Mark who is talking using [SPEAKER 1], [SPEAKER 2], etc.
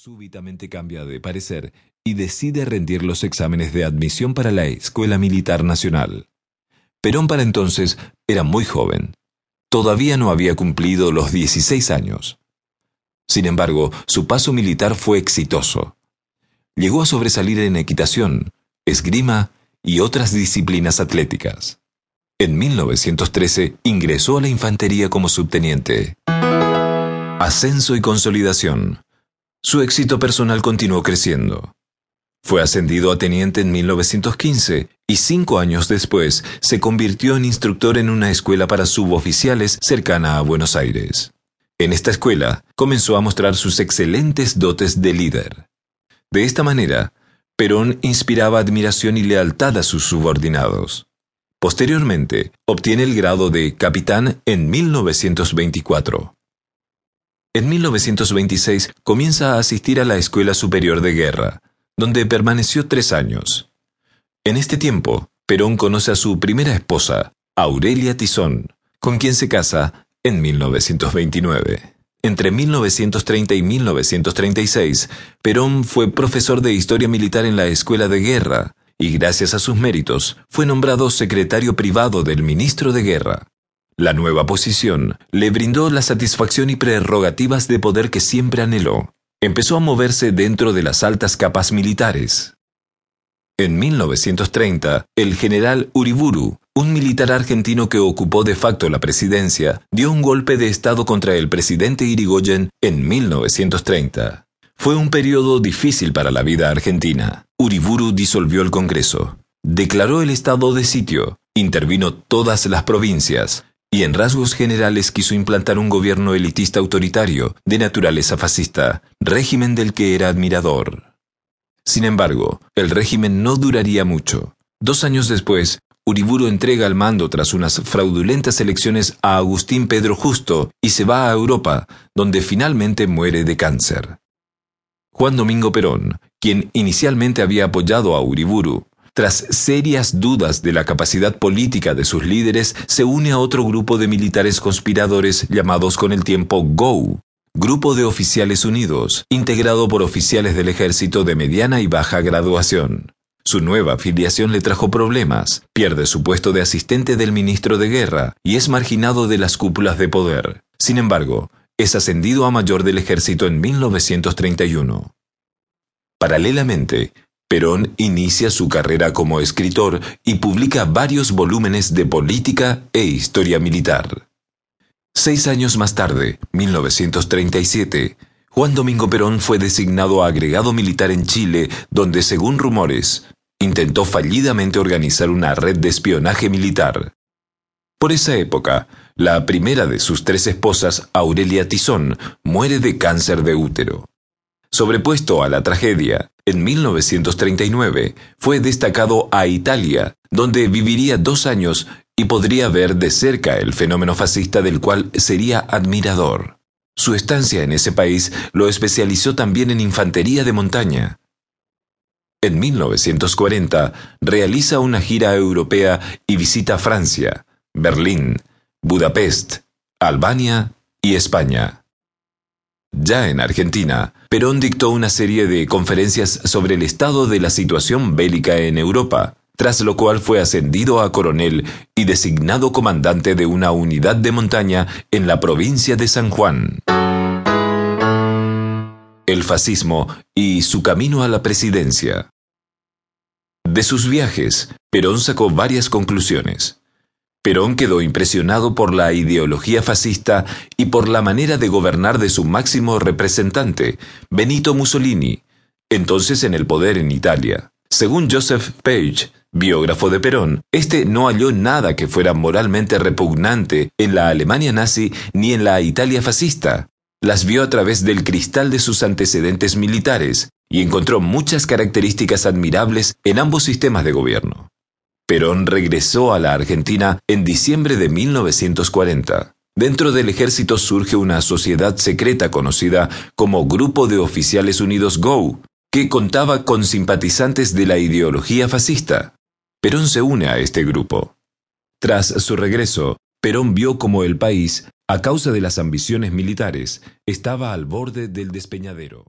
[SPEAKER 1] Súbitamente cambia de parecer y decide rendir los exámenes de admisión para la Escuela Militar Nacional. Perón para entonces era muy joven. Todavía no había cumplido los 16 años. Sin embargo, su paso militar fue exitoso. Llegó a sobresalir en equitación, esgrima y otras disciplinas atléticas. En 1913 ingresó a la infantería como subteniente. Ascenso y consolidación. Su éxito personal continuó creciendo. Fue ascendido a teniente en 1915 y cinco años después se convirtió en instructor en una escuela para suboficiales cercana a Buenos Aires. En esta escuela comenzó a mostrar sus excelentes dotes de líder. De esta manera, Perón inspiraba admiración y lealtad a sus subordinados. Posteriormente, obtiene el grado de capitán en 1924. En 1926 comienza a asistir a la Escuela Superior de Guerra, donde permaneció tres años. En este tiempo, Perón conoce a su primera esposa, Aurelia Tizón, con quien se casa en 1929. Entre 1930 y 1936, Perón fue profesor de Historia Militar en la Escuela de Guerra, y gracias a sus méritos fue nombrado secretario privado del ministro de Guerra. La nueva posición le brindó la satisfacción y prerrogativas de poder que siempre anheló. Empezó a moverse dentro de las altas capas militares. En 1930, el general Uriburu, un militar argentino que ocupó de facto la presidencia, dio un golpe de Estado contra el presidente Irigoyen en 1930. Fue un periodo difícil para la vida argentina. Uriburu disolvió el Congreso, declaró el estado de sitio, intervino todas las provincias, y en rasgos generales quiso implantar un gobierno elitista autoritario, de naturaleza fascista, régimen del que era admirador. Sin embargo, el régimen no duraría mucho. Dos años después, Uriburu entrega el mando tras unas fraudulentas elecciones a Agustín Pedro Justo y se va a Europa, donde finalmente muere de cáncer. Juan Domingo Perón, quien inicialmente había apoyado a Uriburu, tras serias dudas de la capacidad política de sus líderes, se une a otro grupo de militares conspiradores llamados con el tiempo GO, Grupo de Oficiales Unidos, integrado por oficiales del ejército de mediana y baja graduación. Su nueva afiliación le trajo problemas, pierde su puesto de asistente del ministro de Guerra y es marginado de las cúpulas de poder. Sin embargo, es ascendido a mayor del ejército en 1931. Paralelamente, Perón inicia su carrera como escritor y publica varios volúmenes de política e historia militar. Seis años más tarde, 1937, Juan Domingo Perón fue designado agregado militar en Chile, donde, según rumores, intentó fallidamente organizar una red de espionaje militar. Por esa época, la primera de sus tres esposas, Aurelia Tizón, muere de cáncer de útero. Sobrepuesto a la tragedia, en 1939 fue destacado a Italia, donde viviría dos años y podría ver de cerca el fenómeno fascista del cual sería admirador. Su estancia en ese país lo especializó también en infantería de montaña. En 1940 realiza una gira europea y visita Francia, Berlín, Budapest, Albania y España. Ya en Argentina, Perón dictó una serie de conferencias sobre el estado de la situación bélica en Europa, tras lo cual fue ascendido a coronel y designado comandante de una unidad de montaña en la provincia de San Juan. El fascismo y su camino a la presidencia. De sus viajes, Perón sacó varias conclusiones. Perón quedó impresionado por la ideología fascista y por la manera de gobernar de su máximo representante, Benito Mussolini, entonces en el poder en Italia. Según Joseph Page, biógrafo de Perón, este no halló nada que fuera moralmente repugnante en la Alemania nazi ni en la Italia fascista. Las vio a través del cristal de sus antecedentes militares y encontró muchas características admirables en ambos sistemas de gobierno. Perón regresó a la Argentina en diciembre de 1940. Dentro del ejército surge una sociedad secreta conocida como Grupo de Oficiales Unidos GO, que contaba con simpatizantes de la ideología fascista. Perón se une a este grupo. Tras su regreso, Perón vio como el país, a causa de las ambiciones militares, estaba al borde del despeñadero.